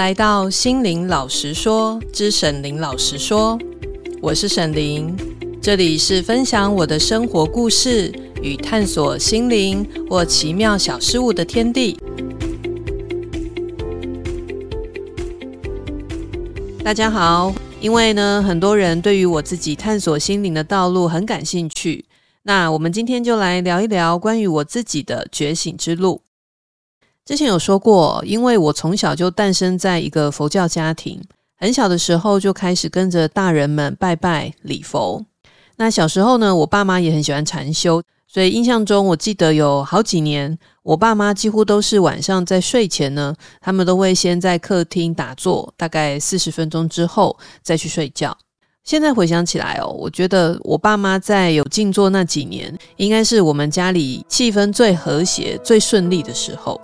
来到心灵老实说之沈伶老实说，我是沈伶，这里是分享我的生活故事与探索心灵或奇妙小事物的天地。大家好，因为呢，很多人对于我自己探索心灵的道路很感兴趣，那我们今天就来聊一聊关于我自己的觉醒之路。之前有说过，因为我从小就诞生在一个佛教家庭，很小的时候就开始跟着大人们拜拜礼佛。那小时候呢，我爸妈也很喜欢禅修，所以印象中我记得有好几年，我爸妈几乎都是晚上在睡前呢，他们都会先在客厅打坐，大概四十分钟之后再去睡觉。现在回想起来哦，我觉得我爸妈在有静坐那几年，应该是我们家里气氛最和谐、最顺利的时候。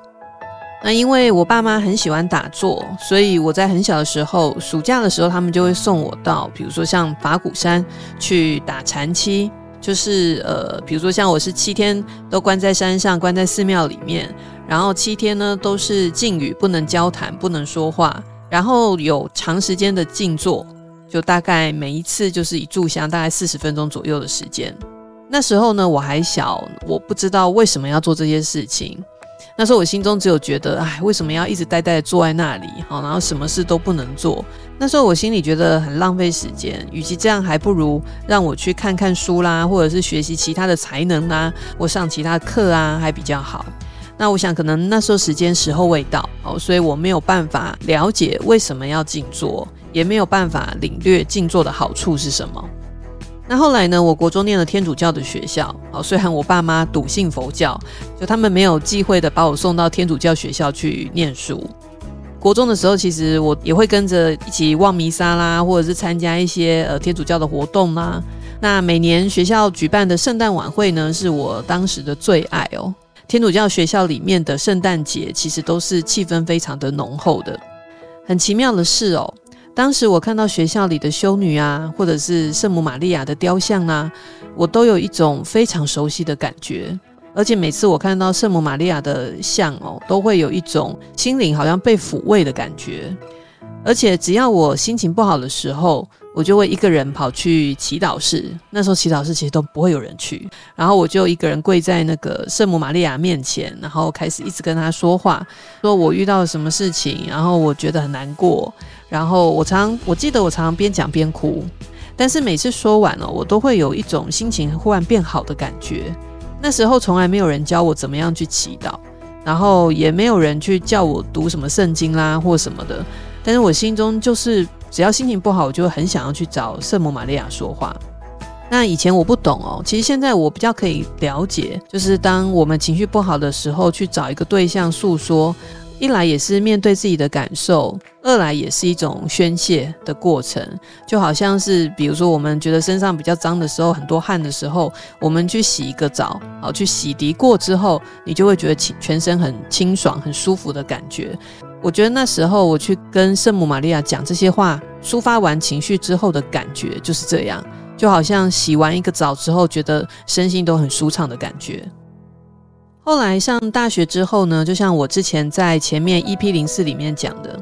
那因为我爸妈很喜欢打坐，所以我在很小的时候，暑假的时候，他们就会送我到，比如说像法鼓山去打禅七，就是呃，比如说像我是七天都关在山上，关在寺庙里面，然后七天呢都是禁语，不能交谈，不能说话，然后有长时间的静坐，就大概每一次就是一炷香，大概四十分钟左右的时间。那时候呢，我还小，我不知道为什么要做这些事情。那时候我心中只有觉得，哎，为什么要一直呆呆的坐在那里？好，然后什么事都不能做。那时候我心里觉得很浪费时间，与其这样，还不如让我去看看书啦，或者是学习其他的才能啦，或上其他课啊，还比较好。那我想，可能那时候时间时候未到，哦，所以我没有办法了解为什么要静坐，也没有办法领略静坐的好处是什么。那后来呢？我国中念了天主教的学校，好，虽然我爸妈笃信佛教，就他们没有忌讳的把我送到天主教学校去念书。国中的时候，其实我也会跟着一起望弥撒啦，或者是参加一些呃天主教的活动啦。那每年学校举办的圣诞晚会呢，是我当时的最爱哦。天主教学校里面的圣诞节，其实都是气氛非常的浓厚的。很奇妙的是哦。当时我看到学校里的修女啊，或者是圣母玛利亚的雕像啊，我都有一种非常熟悉的感觉。而且每次我看到圣母玛利亚的像哦，都会有一种心灵好像被抚慰的感觉。而且只要我心情不好的时候，我就会一个人跑去祈祷室。那时候祈祷室其实都不会有人去，然后我就一个人跪在那个圣母玛利亚面前，然后开始一直跟她说话，说我遇到了什么事情，然后我觉得很难过。然后我常，我记得我常常边讲边哭，但是每次说完了，我都会有一种心情忽然变好的感觉。那时候从来没有人教我怎么样去祈祷，然后也没有人去叫我读什么圣经啦或什么的，但是我心中就是只要心情不好，我就很想要去找圣母玛利亚说话。那以前我不懂哦，其实现在我比较可以了解，就是当我们情绪不好的时候，去找一个对象诉说。一来也是面对自己的感受，二来也是一种宣泄的过程，就好像是比如说我们觉得身上比较脏的时候，很多汗的时候，我们去洗一个澡，好，去洗涤过之后，你就会觉得全身很清爽、很舒服的感觉。我觉得那时候我去跟圣母玛利亚讲这些话，抒发完情绪之后的感觉就是这样，就好像洗完一个澡之后，觉得身心都很舒畅的感觉。后来上大学之后呢，就像我之前在前面 EP 零四里面讲的，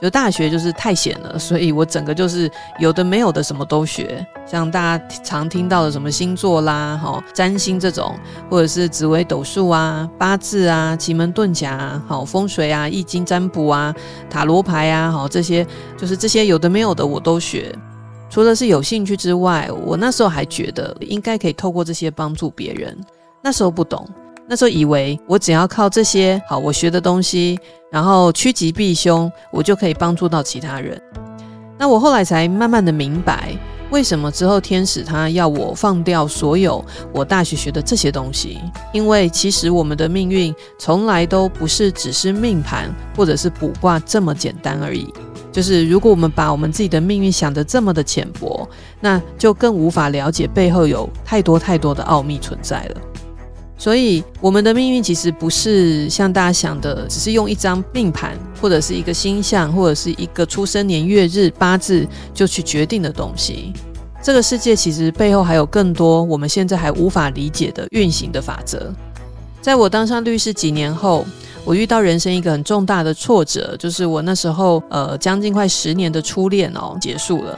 就大学就是太闲了，所以我整个就是有的没有的什么都学，像大家常听到的什么星座啦、好占星这种，或者是紫微斗数啊、八字啊、奇门遁甲啊、好风水啊、易经占卜啊、塔罗牌啊，好这些就是这些有的没有的我都学。除了是有兴趣之外，我那时候还觉得应该可以透过这些帮助别人，那时候不懂。那时候以为我只要靠这些好我学的东西，然后趋吉避凶，我就可以帮助到其他人。那我后来才慢慢的明白，为什么之后天使他要我放掉所有我大学学的这些东西？因为其实我们的命运从来都不是只是命盘或者是卜卦这么简单而已。就是如果我们把我们自己的命运想得这么的浅薄，那就更无法了解背后有太多太多的奥秘存在了。所以，我们的命运其实不是像大家想的，只是用一张命盘，或者是一个星象，或者是一个出生年月日八字就去决定的东西。这个世界其实背后还有更多我们现在还无法理解的运行的法则。在我当上律师几年后，我遇到人生一个很重大的挫折，就是我那时候呃将近快十年的初恋哦结束了。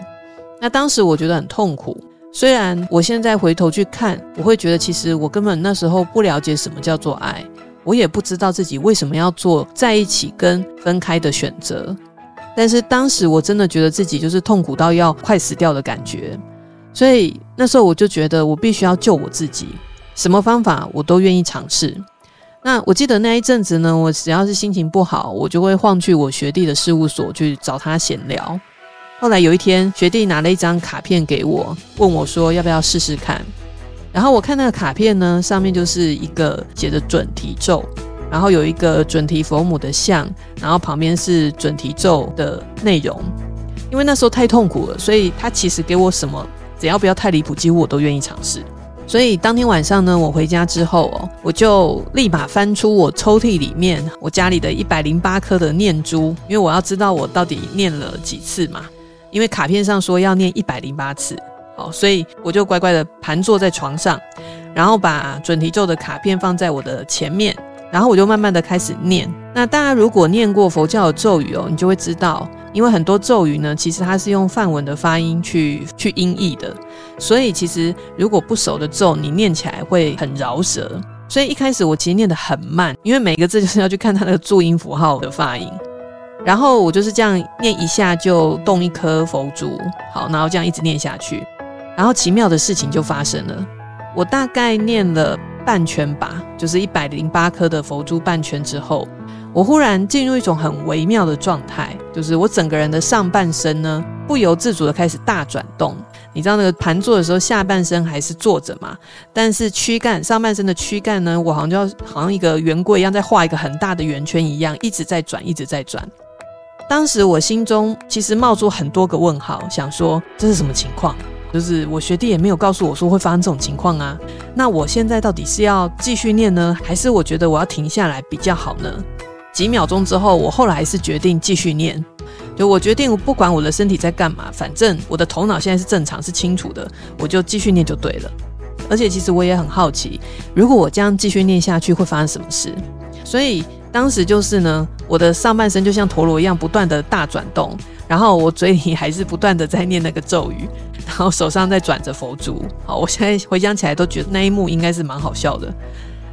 那当时我觉得很痛苦，虽然我现在回头去看，我会觉得其实我根本那时候不了解什么叫做爱，我也不知道自己为什么要做在一起跟分开的选择。但是当时我真的觉得自己就是痛苦到要快死掉的感觉，所以那时候我就觉得我必须要救我自己，什么方法我都愿意尝试。那我记得那一阵子呢，我只要是心情不好，我就会晃去我学弟的事务所去找他闲聊。后来有一天，学弟拿了一张卡片给我，问我说要不要试试看。然后我看那个卡片呢，上面就是一个写着准提咒，然后有一个准提佛母的像，然后旁边是准提咒的内容。因为那时候太痛苦了，所以他其实给我什么，只要不要太离谱，几乎我都愿意尝试。所以当天晚上呢，我回家之后哦，我就立马翻出我抽屉里面我家里的一百零八颗的念珠，因为我要知道我到底念了几次嘛。因为卡片上说要念一百零八次，好，所以我就乖乖的盘坐在床上，然后把准提咒的卡片放在我的前面，然后我就慢慢的开始念。那大家如果念过佛教的咒语哦，你就会知道，因为很多咒语呢，其实它是用梵文的发音去去音译的，所以其实如果不熟的咒，你念起来会很饶舌。所以一开始我其实念得很慢，因为每个字就是要去看它的注音符号的发音。然后我就是这样念一下就动一颗佛珠，好，然后这样一直念下去，然后奇妙的事情就发生了。我大概念了半圈吧，就是一百零八颗的佛珠半圈之后，我忽然进入一种很微妙的状态，就是我整个人的上半身呢，不由自主的开始大转动。你知道那个盘坐的时候，下半身还是坐着嘛，但是躯干上半身的躯干呢，我好像就要好像一个圆规一样，在画一个很大的圆圈一样，一直在转，一直在转。当时我心中其实冒出很多个问号，想说这是什么情况？就是我学弟也没有告诉我说会发生这种情况啊。那我现在到底是要继续念呢，还是我觉得我要停下来比较好呢？几秒钟之后，我后来还是决定继续念。就我决定，不管我的身体在干嘛，反正我的头脑现在是正常、是清楚的，我就继续念就对了。而且其实我也很好奇，如果我这样继续念下去会发生什么事，所以。当时就是呢，我的上半身就像陀螺一样不断的大转动，然后我嘴里还是不断的在念那个咒语，然后手上在转着佛珠。好，我现在回想起来都觉得那一幕应该是蛮好笑的。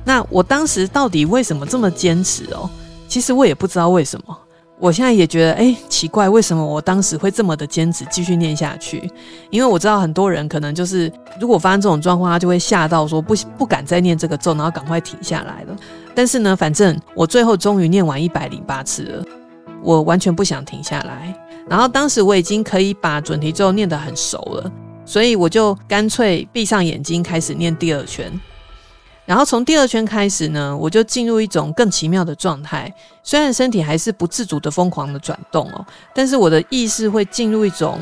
那我当时到底为什么这么坚持哦？其实我也不知道为什么。我现在也觉得，哎，奇怪，为什么我当时会这么的坚持继续念下去？因为我知道很多人可能就是，如果发生这种状况，他就会吓到说不不敢再念这个咒，然后赶快停下来了。但是呢，反正我最后终于念完一百零八次了，我完全不想停下来。然后当时我已经可以把准提咒念得很熟了，所以我就干脆闭上眼睛开始念第二圈。然后从第二圈开始呢，我就进入一种更奇妙的状态。虽然身体还是不自主的疯狂的转动哦，但是我的意识会进入一种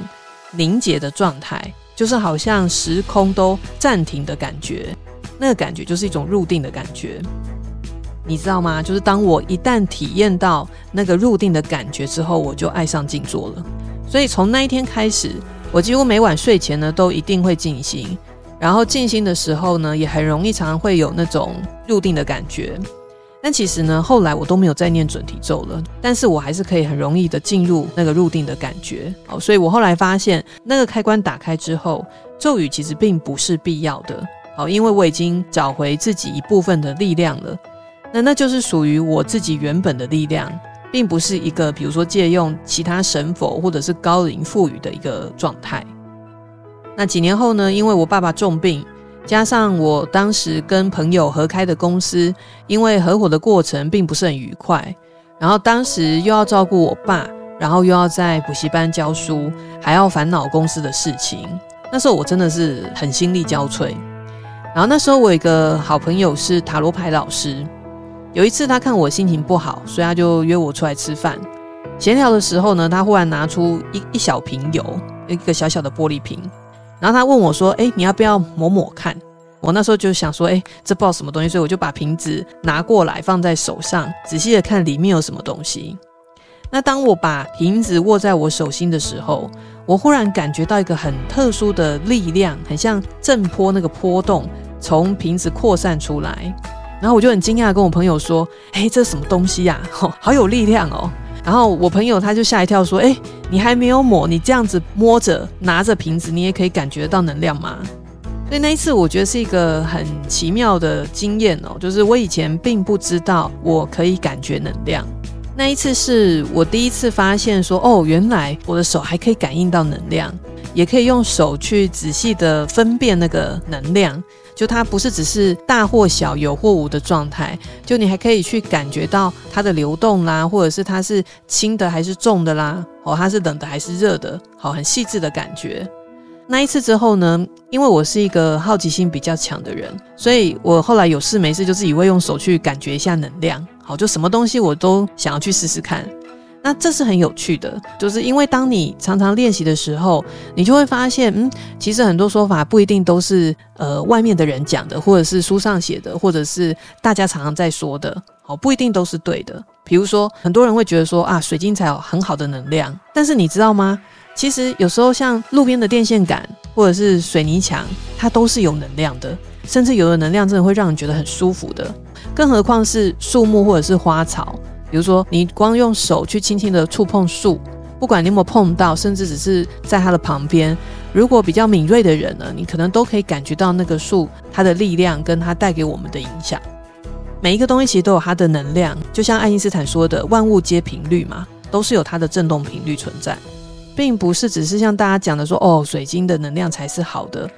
凝结的状态，就是好像时空都暂停的感觉。那个感觉就是一种入定的感觉，你知道吗？就是当我一旦体验到那个入定的感觉之后，我就爱上静坐了。所以从那一天开始，我几乎每晚睡前呢都一定会静心。然后静心的时候呢，也很容易常常会有那种入定的感觉。但其实呢，后来我都没有再念准提咒了，但是我还是可以很容易的进入那个入定的感觉。好，所以我后来发现，那个开关打开之后，咒语其实并不是必要的。好，因为我已经找回自己一部分的力量了。那那就是属于我自己原本的力量，并不是一个比如说借用其他神佛或者是高灵赋予的一个状态。那几年后呢，因为我爸爸重病，加上我当时跟朋友合开的公司，因为合伙的过程并不是很愉快，然后当时又要照顾我爸，然后又要在补习班教书，还要烦恼公司的事情，那时候我真的是很心力交瘁。然后那时候我有一个好朋友是塔罗牌老师，有一次他看我心情不好，所以他就约我出来吃饭。闲聊的时候呢，他忽然拿出一一小瓶油，一个小小的玻璃瓶。然后他问我说：“哎，你要不要抹抹看？”我那时候就想说：“哎，这不知道什么东西。”所以我就把瓶子拿过来放在手上，仔细的看里面有什么东西。那当我把瓶子握在我手心的时候，我忽然感觉到一个很特殊的力量，很像震波那个波动从瓶子扩散出来，然后我就很惊讶跟我朋友说：“哎，这什么东西呀？好有力量哦！”然后我朋友他就吓一跳说：“哎，你还没有抹，你这样子摸着拿着瓶子，你也可以感觉到能量吗？”所以那一次我觉得是一个很奇妙的经验哦，就是我以前并不知道我可以感觉能量。那一次是我第一次发现说：“哦，原来我的手还可以感应到能量，也可以用手去仔细的分辨那个能量。”就它不是只是大或小、有或无的状态，就你还可以去感觉到它的流动啦，或者是它是轻的还是重的啦，哦，它是冷的还是热的，好，很细致的感觉。那一次之后呢，因为我是一个好奇心比较强的人，所以我后来有事没事就自己会用手去感觉一下能量，好，就什么东西我都想要去试试看。那这是很有趣的，就是因为当你常常练习的时候，你就会发现，嗯，其实很多说法不一定都是呃外面的人讲的，或者是书上写的，或者是大家常常在说的，好，不一定都是对的。比如说，很多人会觉得说啊，水晶才有很好的能量，但是你知道吗？其实有时候像路边的电线杆或者是水泥墙，它都是有能量的，甚至有的能量真的会让人觉得很舒服的，更何况是树木或者是花草。比如说，你光用手去轻轻的触碰树，不管你有没有碰到，甚至只是在它的旁边，如果比较敏锐的人呢，你可能都可以感觉到那个树它的力量跟它带给我们的影响。每一个东西其实都有它的能量，就像爱因斯坦说的“万物皆频率”嘛，都是有它的振动频率存在，并不是只是像大家讲的说哦，水晶的能量才是好的。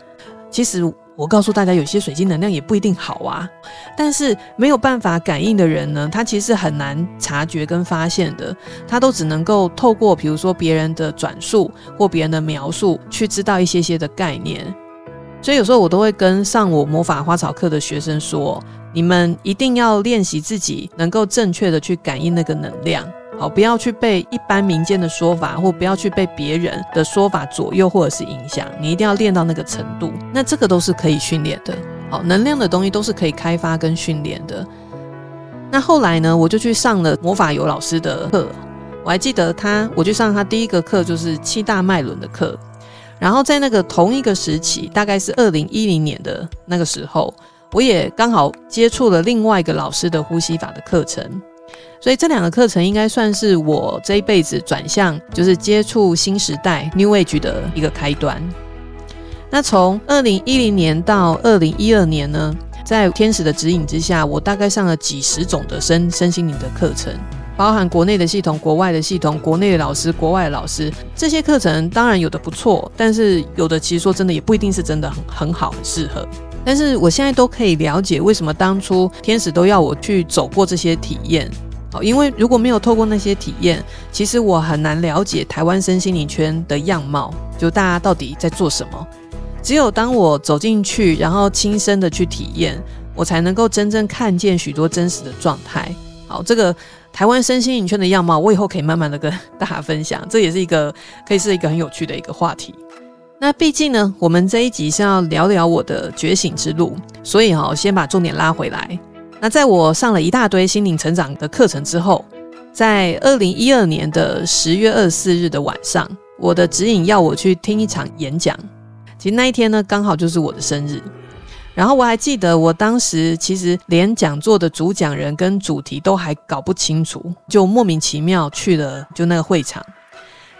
其实。我告诉大家，有些水晶能量也不一定好啊。但是没有办法感应的人呢，他其实很难察觉跟发现的。他都只能够透过，比如说别人的转述或别人的描述，去知道一些些的概念。所以有时候我都会跟上我魔法花草课的学生说：你们一定要练习自己能够正确的去感应那个能量。好，不要去被一般民间的说法，或不要去被别人的说法左右或者是影响。你一定要练到那个程度，那这个都是可以训练的。好，能量的东西都是可以开发跟训练的。那后来呢，我就去上了魔法游老师的课。我还记得他，我去上他第一个课就是七大脉轮的课。然后在那个同一个时期，大概是二零一零年的那个时候，我也刚好接触了另外一个老师的呼吸法的课程。所以这两个课程应该算是我这一辈子转向，就是接触新时代 New Age 的一个开端。那从二零一零年到二零一二年呢，在天使的指引之下，我大概上了几十种的身身心灵的课程，包含国内的系统、国外的系统、国内的老师、国外的老师。这些课程当然有的不错，但是有的其实说真的也不一定是真的很很好、很适合。但是我现在都可以了解为什么当初天使都要我去走过这些体验。好因为如果没有透过那些体验，其实我很难了解台湾身心灵圈的样貌，就大家到底在做什么。只有当我走进去，然后亲身的去体验，我才能够真正看见许多真实的状态。好，这个台湾身心灵圈的样貌，我以后可以慢慢的跟大家分享。这也是一个可以是一个很有趣的一个话题。那毕竟呢，我们这一集是要聊聊我的觉醒之路，所以哈，先把重点拉回来。那在我上了一大堆心灵成长的课程之后，在二零一二年的十月二十四日的晚上，我的指引要我去听一场演讲。其实那一天呢，刚好就是我的生日。然后我还记得，我当时其实连讲座的主讲人跟主题都还搞不清楚，就莫名其妙去了就那个会场。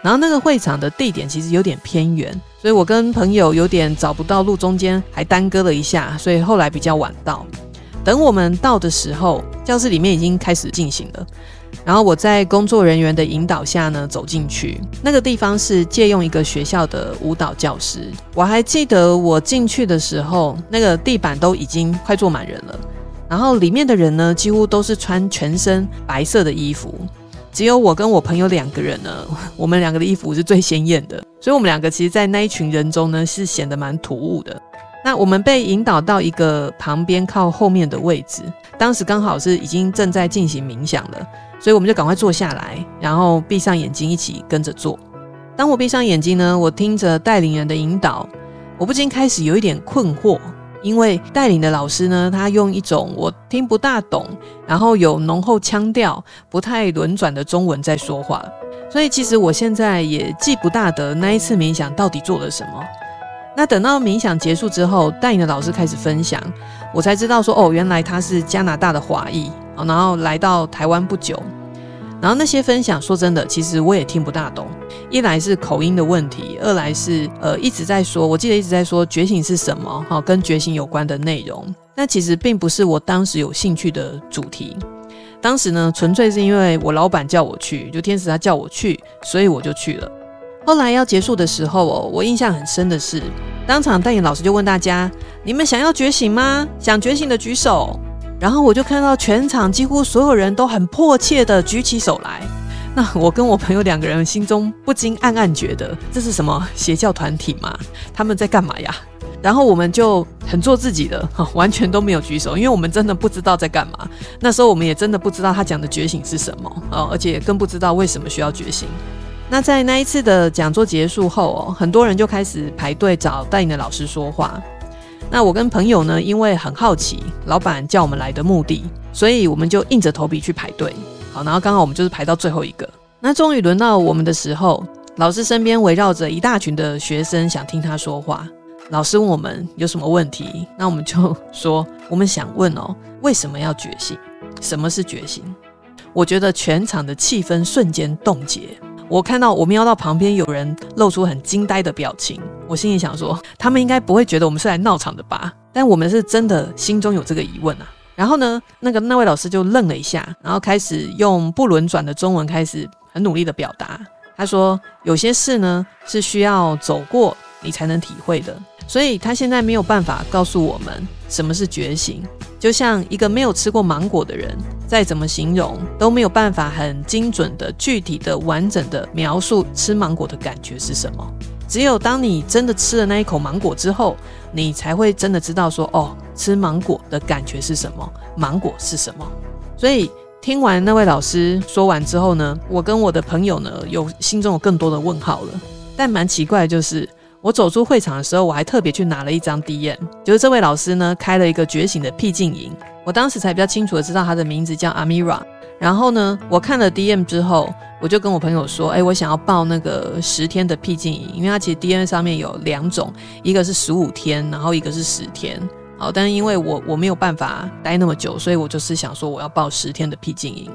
然后那个会场的地点其实有点偏远，所以我跟朋友有点找不到路，中间还耽搁了一下，所以后来比较晚到。等我们到的时候，教室里面已经开始进行了。然后我在工作人员的引导下呢，走进去。那个地方是借用一个学校的舞蹈教室。我还记得我进去的时候，那个地板都已经快坐满人了。然后里面的人呢，几乎都是穿全身白色的衣服，只有我跟我朋友两个人呢，我们两个的衣服是最鲜艳的。所以我们两个其实，在那一群人中呢，是显得蛮突兀的。那我们被引导到一个旁边靠后面的位置，当时刚好是已经正在进行冥想了，所以我们就赶快坐下来，然后闭上眼睛一起跟着做。当我闭上眼睛呢，我听着带领人的引导，我不禁开始有一点困惑，因为带领的老师呢，他用一种我听不大懂，然后有浓厚腔调、不太轮转的中文在说话，所以其实我现在也记不大得那一次冥想到底做了什么。那等到冥想结束之后，带领的老师开始分享，我才知道说哦，原来他是加拿大的华裔，然后来到台湾不久。然后那些分享，说真的，其实我也听不大懂。一来是口音的问题，二来是呃一直在说，我记得一直在说觉醒是什么，哈，跟觉醒有关的内容。那其实并不是我当时有兴趣的主题。当时呢，纯粹是因为我老板叫我去，就天使他叫我去，所以我就去了。后来要结束的时候哦，我印象很深的是，当场代言老师就问大家：“你们想要觉醒吗？想觉醒的举手。”然后我就看到全场几乎所有人都很迫切的举起手来。那我跟我朋友两个人心中不禁暗暗觉得，这是什么邪教团体吗？他们在干嘛呀？然后我们就很做自己的，完全都没有举手，因为我们真的不知道在干嘛。那时候我们也真的不知道他讲的觉醒是什么，而且更不知道为什么需要觉醒。那在那一次的讲座结束后哦，很多人就开始排队找带领的老师说话。那我跟朋友呢，因为很好奇老板叫我们来的目的，所以我们就硬着头皮去排队。好，然后刚好我们就是排到最后一个。那终于轮到我们的时候，老师身边围绕着一大群的学生，想听他说话。老师问我们有什么问题，那我们就说我们想问哦，为什么要觉醒？什么是觉醒？我觉得全场的气氛瞬间冻结。我看到，我瞄到旁边有人露出很惊呆的表情，我心里想说，他们应该不会觉得我们是来闹场的吧？但我们是真的心中有这个疑问啊。然后呢，那个那位老师就愣了一下，然后开始用不轮转的中文开始很努力的表达。他说，有些事呢是需要走过你才能体会的，所以他现在没有办法告诉我们什么是觉醒。就像一个没有吃过芒果的人，再怎么形容都没有办法很精准的、具体的、完整的描述吃芒果的感觉是什么。只有当你真的吃了那一口芒果之后，你才会真的知道说，哦，吃芒果的感觉是什么，芒果是什么。所以听完那位老师说完之后呢，我跟我的朋友呢，有心中有更多的问号了。但蛮奇怪的就是。我走出会场的时候，我还特别去拿了一张 DM，就是这位老师呢开了一个觉醒的僻静营，我当时才比较清楚的知道他的名字叫 Amira。然后呢，我看了 DM 之后，我就跟我朋友说，哎，我想要报那个十天的僻静营，因为它其实 DM 上面有两种，一个是十五天，然后一个是十天。好，但是因为我我没有办法待那么久，所以我就是想说我要报十天的僻静营。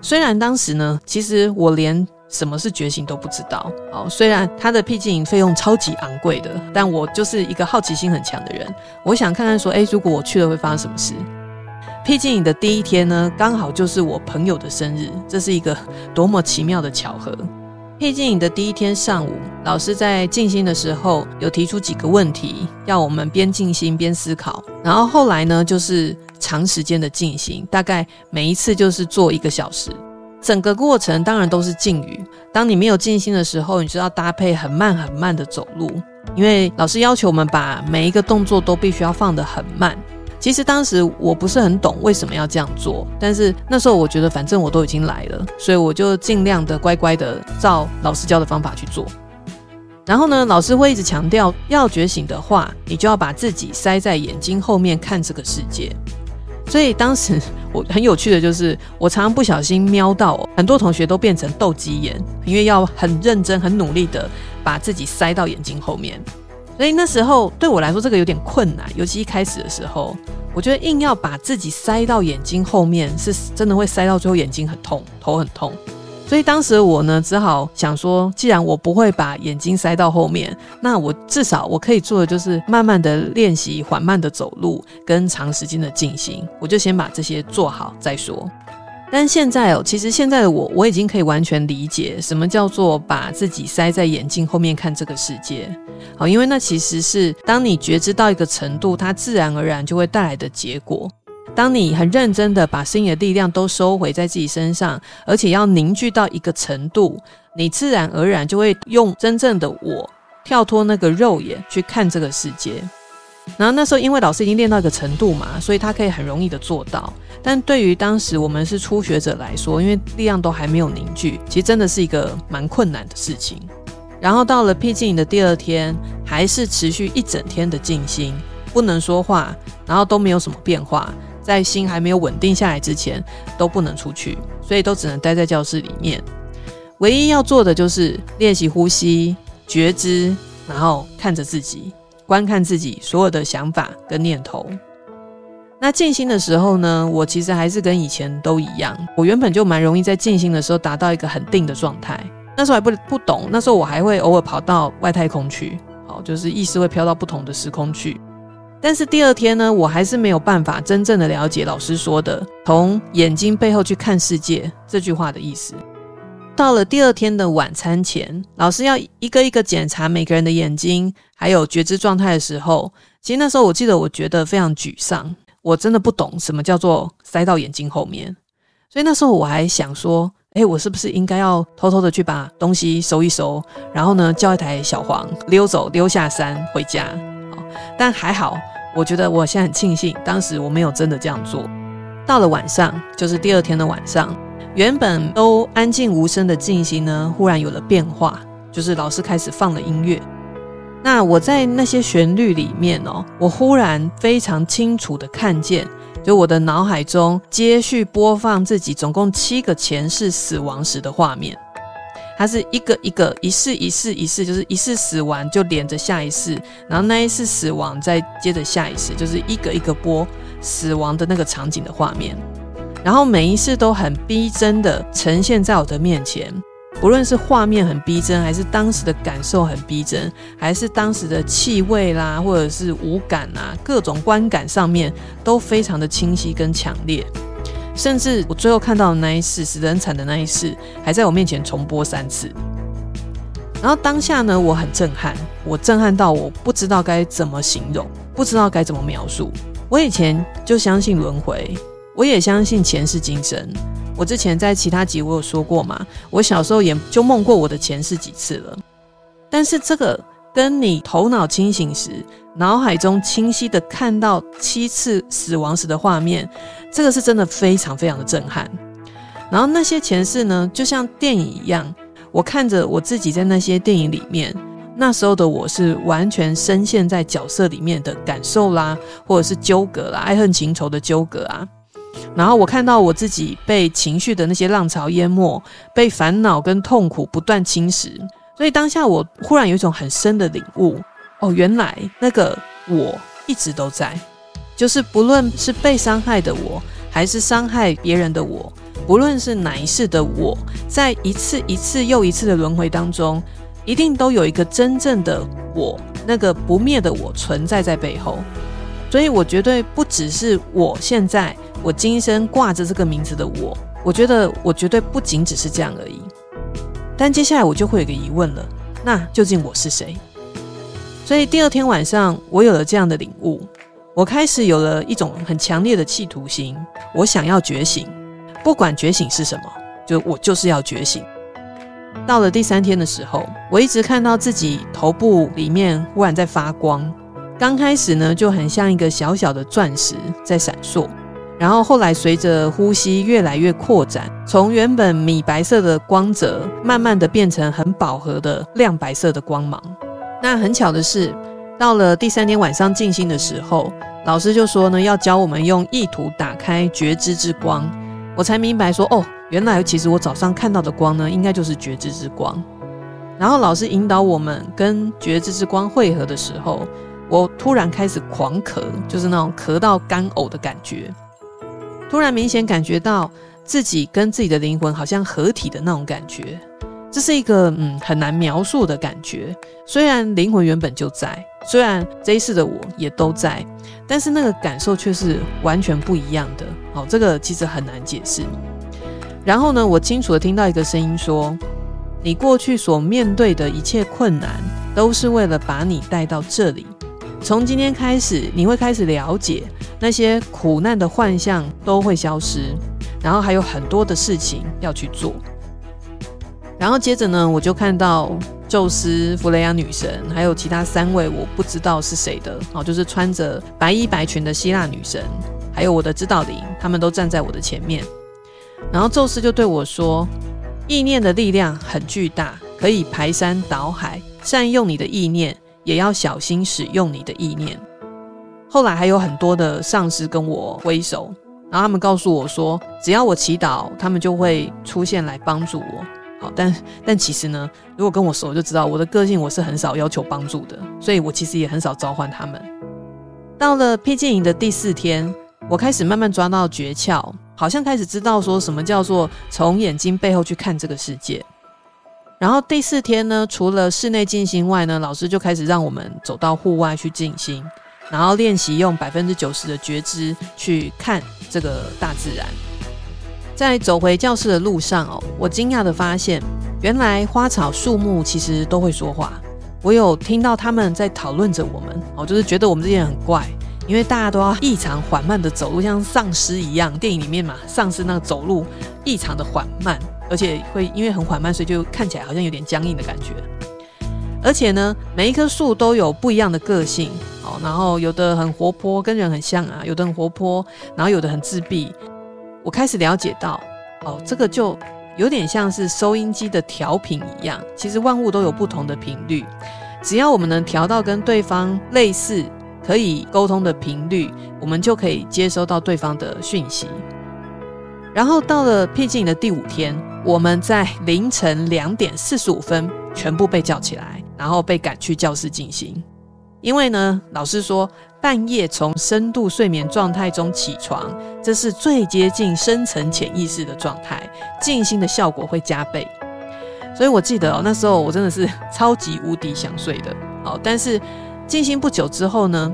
虽然当时呢，其实我连。什么是觉醒都不知道。哦，虽然他的僻静营费用超级昂贵的，但我就是一个好奇心很强的人，我想看看说，诶，如果我去了会发生什么事？僻静影的第一天呢，刚好就是我朋友的生日，这是一个多么奇妙的巧合。僻静影的第一天上午，老师在静心的时候有提出几个问题，要我们边静心边思考。然后后来呢，就是长时间的静心，大概每一次就是做一个小时。整个过程当然都是静语。当你没有静心的时候，你就要搭配很慢很慢的走路，因为老师要求我们把每一个动作都必须要放得很慢。其实当时我不是很懂为什么要这样做，但是那时候我觉得反正我都已经来了，所以我就尽量的乖乖的照老师教的方法去做。然后呢，老师会一直强调，要觉醒的话，你就要把自己塞在眼睛后面看这个世界。所以当时我很有趣的就是，我常常不小心瞄到很多同学都变成斗鸡眼，因为要很认真、很努力的把自己塞到眼睛后面。所以那时候对我来说这个有点困难，尤其一开始的时候，我觉得硬要把自己塞到眼睛后面，是真的会塞到最后眼睛很痛，头很痛。所以当时我呢，只好想说，既然我不会把眼睛塞到后面，那我至少我可以做的就是慢慢的练习缓慢的走路跟长时间的进行，我就先把这些做好再说。但现在哦，其实现在的我我已经可以完全理解什么叫做把自己塞在眼睛后面看这个世界，好，因为那其实是当你觉知到一个程度，它自然而然就会带来的结果。当你很认真的把心里的力量都收回在自己身上，而且要凝聚到一个程度，你自然而然就会用真正的我跳脱那个肉眼去看这个世界。然后那时候，因为老师已经练到一个程度嘛，所以他可以很容易的做到。但对于当时我们是初学者来说，因为力量都还没有凝聚，其实真的是一个蛮困难的事情。然后到了僻静营的第二天，还是持续一整天的静心，不能说话，然后都没有什么变化。在心还没有稳定下来之前，都不能出去，所以都只能待在教室里面。唯一要做的就是练习呼吸、觉知，然后看着自己，观看自己所有的想法跟念头。那静心的时候呢，我其实还是跟以前都一样。我原本就蛮容易在静心的时候达到一个很定的状态。那时候还不不懂，那时候我还会偶尔跑到外太空去，好，就是意识会飘到不同的时空去。但是第二天呢，我还是没有办法真正的了解老师说的“从眼睛背后去看世界”这句话的意思。到了第二天的晚餐前，老师要一个一个检查每个人的眼睛，还有觉知状态的时候，其实那时候我记得我觉得非常沮丧。我真的不懂什么叫做塞到眼睛后面，所以那时候我还想说，诶，我是不是应该要偷偷的去把东西收一收，然后呢，叫一台小黄溜走，溜下山回家。但还好，我觉得我现在很庆幸，当时我没有真的这样做。到了晚上，就是第二天的晚上，原本都安静无声的进行呢，忽然有了变化，就是老师开始放了音乐。那我在那些旋律里面哦，我忽然非常清楚的看见，就我的脑海中接续播放自己总共七个前世死亡时的画面，它是一个一个一世一世一世，就是一世死完就连着下一世，然后那一世死亡再接着下一世，就是一个一个播死亡的那个场景的画面，然后每一次都很逼真的呈现在我的面前。不论是画面很逼真，还是当时的感受很逼真，还是当时的气味啦，或者是五感啊，各种观感上面都非常的清晰跟强烈。甚至我最后看到的那一世死得很惨的那一世，还在我面前重播三次。然后当下呢，我很震撼，我震撼到我不知道该怎么形容，不知道该怎么描述。我以前就相信轮回，我也相信前世今生。我之前在其他集我有说过嘛，我小时候也就梦过我的前世几次了。但是这个跟你头脑清醒时，脑海中清晰的看到七次死亡时的画面，这个是真的非常非常的震撼。然后那些前世呢，就像电影一样，我看着我自己在那些电影里面，那时候的我是完全深陷在角色里面的感受啦，或者是纠葛啦，爱恨情仇的纠葛啊。然后我看到我自己被情绪的那些浪潮淹没，被烦恼跟痛苦不断侵蚀，所以当下我忽然有一种很深的领悟：哦，原来那个我一直都在，就是不论是被伤害的我，还是伤害别人的我，不论是哪一世的我，在一次一次又一次的轮回当中，一定都有一个真正的我，那个不灭的我存在在背后。所以我绝对不只是我现在。我今生挂着这个名字的我，我觉得我绝对不仅只是这样而已。但接下来我就会有个疑问了，那究竟我是谁？所以第二天晚上，我有了这样的领悟，我开始有了一种很强烈的企图心，我想要觉醒，不管觉醒是什么，就我就是要觉醒。到了第三天的时候，我一直看到自己头部里面忽然在发光，刚开始呢就很像一个小小的钻石在闪烁。然后后来随着呼吸越来越扩展，从原本米白色的光泽，慢慢的变成很饱和的亮白色的光芒。那很巧的是，到了第三天晚上静心的时候，老师就说呢，要教我们用意图打开觉知之光。我才明白说，哦，原来其实我早上看到的光呢，应该就是觉知之光。然后老师引导我们跟觉知之光汇合的时候，我突然开始狂咳，就是那种咳到干呕的感觉。突然明显感觉到自己跟自己的灵魂好像合体的那种感觉，这是一个嗯很难描述的感觉。虽然灵魂原本就在，虽然这一世的我也都在，但是那个感受却是完全不一样的。好，这个其实很难解释。然后呢，我清楚的听到一个声音说：“你过去所面对的一切困难，都是为了把你带到这里。从今天开始，你会开始了解。”那些苦难的幻象都会消失，然后还有很多的事情要去做。然后接着呢，我就看到宙斯、弗雷亚女神，还有其他三位我不知道是谁的，哦，就是穿着白衣白裙的希腊女神，还有我的指导灵，他们都站在我的前面。然后宙斯就对我说：“意念的力量很巨大，可以排山倒海，善用你的意念，也要小心使用你的意念。”后来还有很多的上司跟我挥手，然后他们告诉我说，只要我祈祷，他们就会出现来帮助我。好，但但其实呢，如果跟我熟就知道，我的个性我是很少要求帮助的，所以我其实也很少召唤他们。到了僻静营的第四天，我开始慢慢抓到诀窍，好像开始知道说什么叫做从眼睛背后去看这个世界。然后第四天呢，除了室内静心外呢，老师就开始让我们走到户外去静心，然后练习用百分之九十的觉知去看这个大自然。在走回教室的路上哦，我惊讶地发现，原来花草树木其实都会说话。我有听到他们在讨论着我们哦，就是觉得我们这些人很怪，因为大家都要异常缓慢地走路，像丧尸一样。电影里面嘛，丧尸那个走路异常的缓慢。而且会因为很缓慢，所以就看起来好像有点僵硬的感觉。而且呢，每一棵树都有不一样的个性哦。然后有的很活泼，跟人很像啊；有的很活泼，然后有的很自闭。我开始了解到，哦，这个就有点像是收音机的调频一样。其实万物都有不同的频率，只要我们能调到跟对方类似、可以沟通的频率，我们就可以接收到对方的讯息。然后到了僻静的第五天，我们在凌晨两点四十五分全部被叫起来，然后被赶去教室静心。因为呢，老师说半夜从深度睡眠状态中起床，这是最接近深层潜意识的状态，静心的效果会加倍。所以我记得哦，那时候我真的是超级无敌想睡的。哦，但是静心不久之后呢，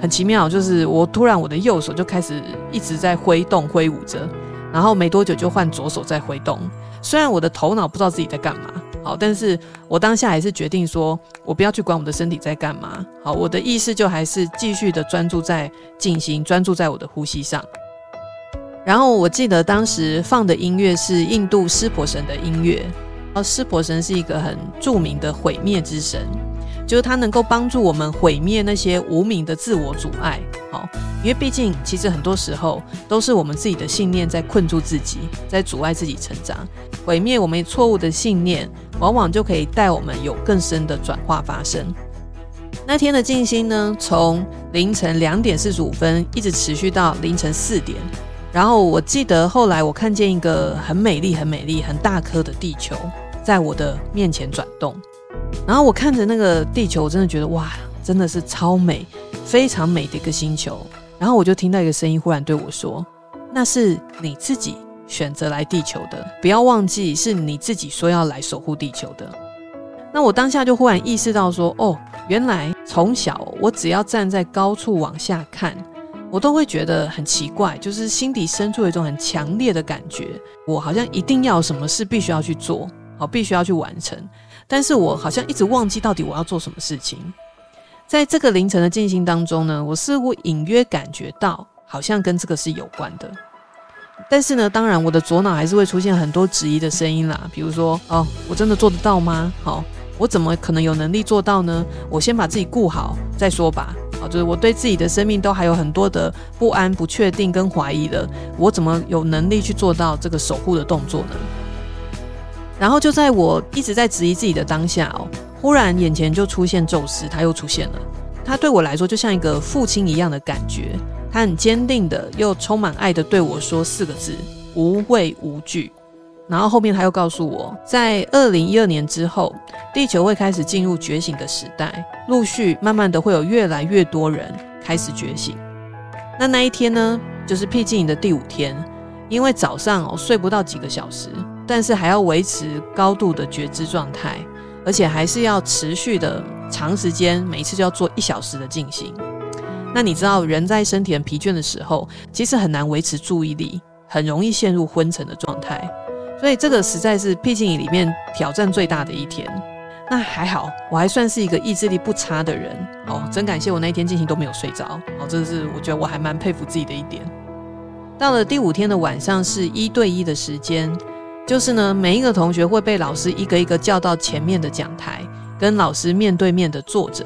很奇妙，就是我突然我的右手就开始一直在挥动挥舞着。然后没多久就换左手在挥动，虽然我的头脑不知道自己在干嘛，好，但是我当下还是决定说，我不要去管我的身体在干嘛，好，我的意识就还是继续的专注在进行，专注在我的呼吸上。然后我记得当时放的音乐是印度湿婆神的音乐，而湿婆神是一个很著名的毁灭之神。就是它能够帮助我们毁灭那些无名的自我阻碍，好，因为毕竟其实很多时候都是我们自己的信念在困住自己，在阻碍自己成长。毁灭我们错误的信念，往往就可以带我们有更深的转化发生。那天的静心呢，从凌晨两点四十五分一直持续到凌晨四点，然后我记得后来我看见一个很美丽、很美丽、很大颗的地球在我的面前转动。然后我看着那个地球，我真的觉得哇，真的是超美，非常美的一个星球。然后我就听到一个声音忽然对我说：“那是你自己选择来地球的，不要忘记是你自己说要来守护地球的。”那我当下就忽然意识到说：“哦，原来从小我只要站在高处往下看，我都会觉得很奇怪，就是心底深处有一种很强烈的感觉，我好像一定要有什么事必须要去做，好，必须要去完成。”但是我好像一直忘记到底我要做什么事情。在这个凌晨的静心当中呢，我似乎隐约感觉到好像跟这个是有关的。但是呢，当然我的左脑还是会出现很多质疑的声音啦，比如说哦，我真的做得到吗？好、我怎么可能有能力做到呢？我先把自己顾好再说吧。好、就是我对自己的生命都还有很多的不安、不确定跟怀疑的，我怎么有能力去做到这个守护的动作呢？然后就在我一直在质疑自己的当下哦，忽然眼前就出现宙斯，他又出现了。他对我来说就像一个父亲一样的感觉，他很坚定的又充满爱的对我说四个字：无畏无惧。然后后面他又告诉我，在二零一二年之后，地球会开始进入觉醒的时代，陆续慢慢的会有越来越多人开始觉醒。那那一天呢，就是僻静营的第五天，因为早上哦睡不到几个小时。但是还要维持高度的觉知状态，而且还是要持续的长时间，每一次就要做一小时的静心。那你知道，人在身体很疲倦的时候，其实很难维持注意力，很容易陷入昏沉的状态。所以这个实在是僻静营里面挑战最大的一天。那还好，我还算是一个意志力不差的人哦，真感谢我那一天静心都没有睡着。哦，这是我觉得我还蛮佩服自己的一点。到了第五天的晚上，是一对一的时间。就是呢，每一个同学会被老师一个一个叫到前面的讲台，跟老师面对面的坐着，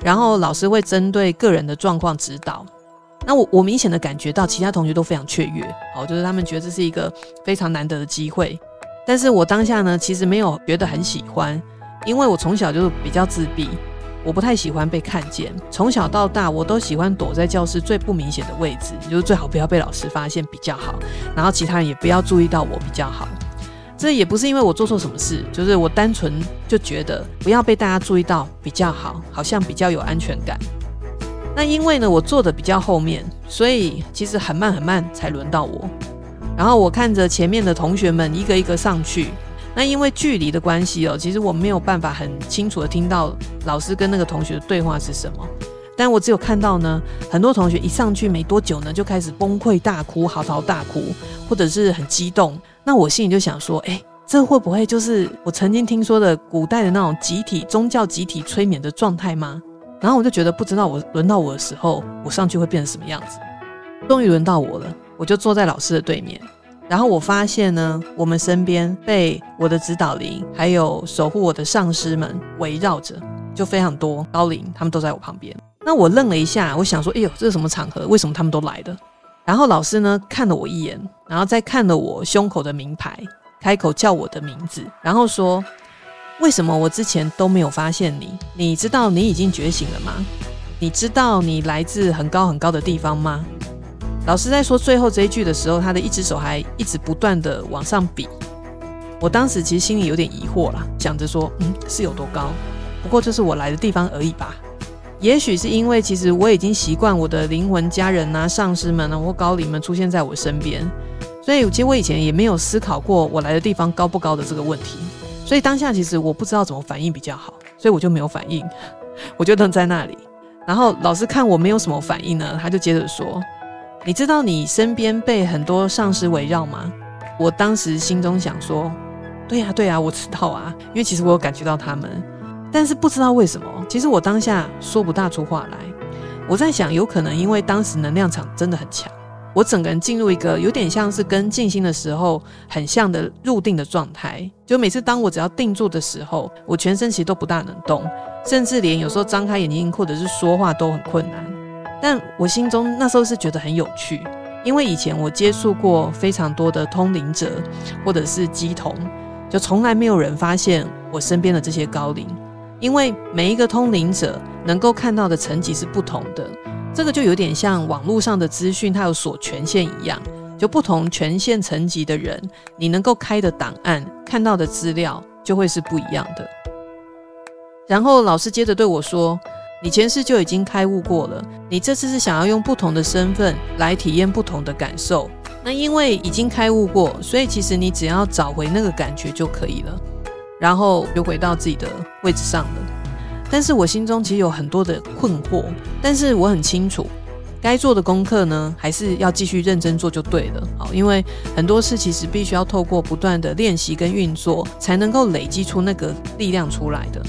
然后老师会针对个人的状况指导。那我我明显的感觉到其他同学都非常雀跃，好，就是他们觉得这是一个非常难得的机会。但是我当下呢，其实没有觉得很喜欢，因为我从小就比较自闭，我不太喜欢被看见。从小到大，我都喜欢躲在教室最不明显的位置，就是最好不要被老师发现比较好，然后其他人也不要注意到我比较好。这也不是因为我做错什么事，就是我单纯就觉得不要被大家注意到比较好，好像比较有安全感。那因为呢，我坐的比较后面，所以其实很慢很慢才轮到我。然后我看着前面的同学们一个一个上去，那因为距离的关系哦，其实我没有办法很清楚的听到老师跟那个同学的对话是什么。但我只有看到呢，很多同学一上去没多久呢，就开始崩溃大哭、嚎啕大哭，或者是很激动。那我心里就想说，哎，这会不会就是我曾经听说的古代的那种集体宗教集体催眠的状态吗？然后我就觉得，不知道我轮到我的时候，我上去会变成什么样子。终于轮到我了，我就坐在老师的对面。然后我发现呢，我们身边被我的指导灵还有守护我的上师们围绕着，就非常多高灵，他们都在我旁边。那我愣了一下，我想说，哎呦，这是什么场合？为什么他们都来了？然后老师呢，看了我一眼，然后再看了我胸口的名牌，开口叫我的名字，然后说。为什么我之前都没有发现你？你知道你已经觉醒了吗？你知道你来自很高很高的地方吗？老师在说最后这一句的时候，他的一只手还一直不断的往上比。我当时其实心里有点疑惑啦，想着说，嗯，是有多高？不过就是我来的地方而已吧。也许是因为其实我已经习惯我的灵魂家人啊、上师们啊或高灵们出现在我身边，所以其实我以前也没有思考过我来的地方高不高的这个问题。所以当下其实我不知道怎么反应比较好，所以我就没有反应，我就愣在那里。然后老师看我没有什么反应呢，他就接着说：“你知道你身边被很多上师围绕吗？”我当时心中想说：“对呀，对呀，我知道啊，因为其实我有感觉到他们，但是不知道为什么。其实我当下说不大出话来。我在想，有可能因为当时能量场真的很强。”我整个人进入一个有点像是跟静心的时候很像的入定的状态，就每次当我只要定住的时候，我全身其实都不大能动，甚至连有时候张开眼睛或者是说话都很困难。但我心中那时候是觉得很有趣，因为以前我接触过非常多的通灵者或者是乩童，就从来没有人发现我身边的这些高灵，因为每一个通灵者能够看到的层级是不同的。这个就有点像网络上的资讯，它有锁权限一样，就不同权限层级的人，你能够开的档案、看到的资料就会是不一样的。然后老师接着对我说：“你前世就已经开悟过了，你这次是想要用不同的身份来体验不同的感受。那因为已经开悟过，所以其实你只要找回那个感觉就可以了，然后就回到自己的位置上了。”但是我心中其实有很多的困惑，但是我很清楚，该做的功课呢，还是要继续认真做就对了。好，因为很多事其实必须要透过不断的练习跟运作，才能够累积出那个力量出来的。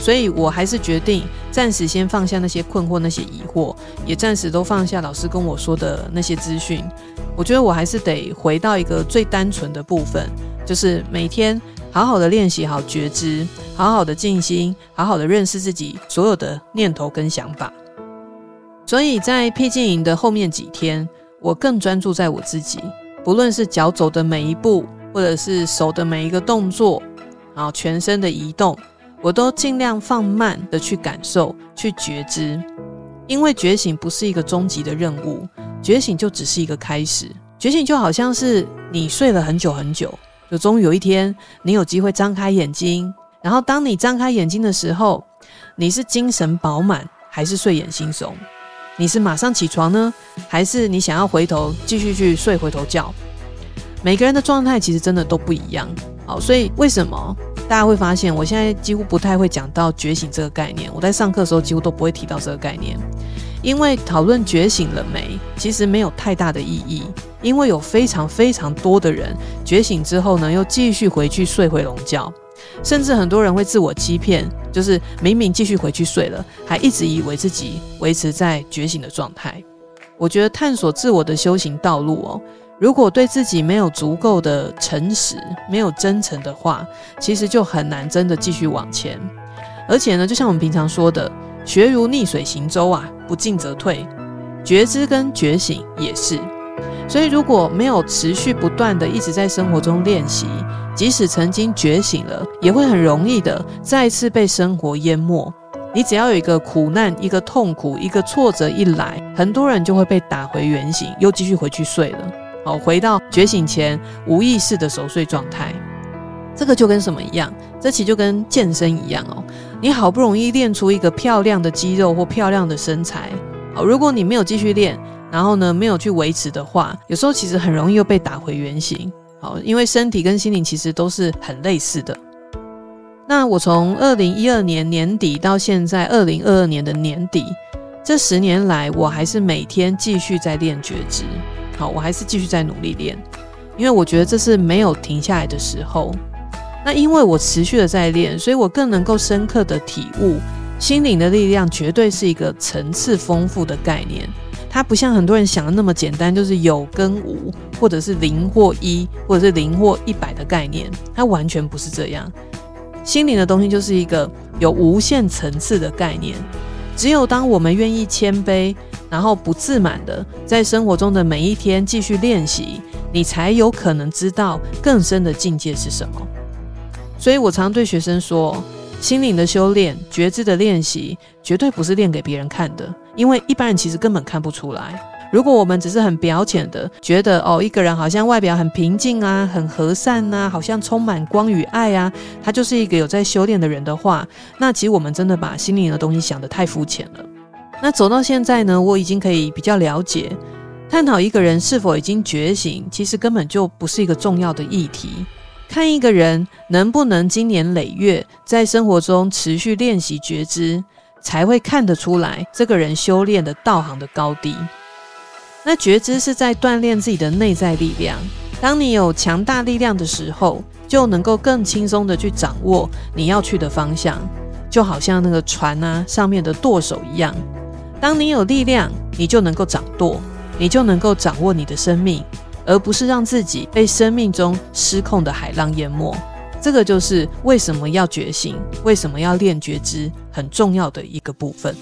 所以我还是决定暂时先放下那些困惑、那些疑惑，也暂时都放下老师跟我说的那些资讯。我觉得我还是得回到一个最单纯的部分，就是每天。好好的练习好觉知，好好的静心，好好的认识自己所有的念头跟想法。所以在僻静营的后面几天，我更专注在我自己，不论是脚走的每一步，或者是手的每一个动作，然后全身的移动，我都尽量放慢的去感受、去觉知。因为觉醒不是一个终极的任务，觉醒就只是一个开始。觉醒就好像是你睡了很久很久。就终于有一天，你有机会张开眼睛。然后，当你张开眼睛的时候，你是精神饱满，还是睡眼惺忪？你是马上起床呢，还是你想要回头继续去睡回头觉？每个人的状态其实真的都不一样。好，所以为什么大家会发现，我现在几乎不太会讲到觉醒这个概念？我在上课的时候几乎都不会提到这个概念。因为讨论觉醒了没，其实没有太大的意义。因为有非常非常多的人觉醒之后呢，又继续回去睡回笼觉，甚至很多人会自我欺骗，就是明明继续回去睡了，还一直以为自己维持在觉醒的状态。我觉得探索自我的修行道路哦，如果对自己没有足够的诚实，没有真诚的话，其实就很难真的继续往前。而且呢，就像我们平常说的。学如逆水行舟啊，不进则退。觉知跟觉醒也是，所以如果没有持续不断的一直在生活中练习，即使曾经觉醒了，也会很容易的再次被生活淹没。你只要有一个苦难、一个痛苦、一个挫折一来，很多人就会被打回原形，又继续回去睡了。好，回到觉醒前无意识的熟睡状态。这个就跟什么一样？这其实就跟健身一样哦。你好不容易练出一个漂亮的肌肉或漂亮的身材，好，如果你没有继续练，然后呢，没有去维持的话，有时候其实很容易又被打回原形。好，因为身体跟心灵其实都是很类似的。那我从二零一二年年底到现在二零二二年的年底，这十年来，我还是每天继续在练觉知。好，我还是继续在努力练，因为我觉得这是没有停下来的时候。那因为我持续的在练，所以我更能够深刻的体悟，心灵的力量绝对是一个层次丰富的概念。它不像很多人想的那么简单，就是有跟无，或者是零或一，或者是零或一百的概念。它完全不是这样。心灵的东西就是一个有无限层次的概念。只有当我们愿意谦卑，然后不自满的在生活中的每一天继续练习，你才有可能知道更深的境界是什么。所以我常对学生说，心灵的修炼、觉知的练习，绝对不是练给别人看的，因为一般人其实根本看不出来。如果我们只是很表浅的觉得哦，一个人好像外表很平静啊，很和善呐、好像充满光与爱啊，他就是一个有在修炼的人的话，那其实我们真的把心灵的东西想得太肤浅了。那走到现在呢，我已经可以比较了解，探讨一个人是否已经觉醒，其实根本就不是一个重要的议题。看一个人能不能经年累月在生活中持续练习觉知，才会看得出来这个人修炼的道行的高低。那觉知是在锻炼自己的内在力量。当你有强大力量的时候，就能够更轻松地去掌握你要去的方向，就好像那个船啊上面的舵手一样。当你有力量，你就能够掌舵，你就能够掌握你的生命，而不是让自己被生命中失控的海浪淹没。这个就是为什么要觉醒，为什么要练觉知很重要的一个部分。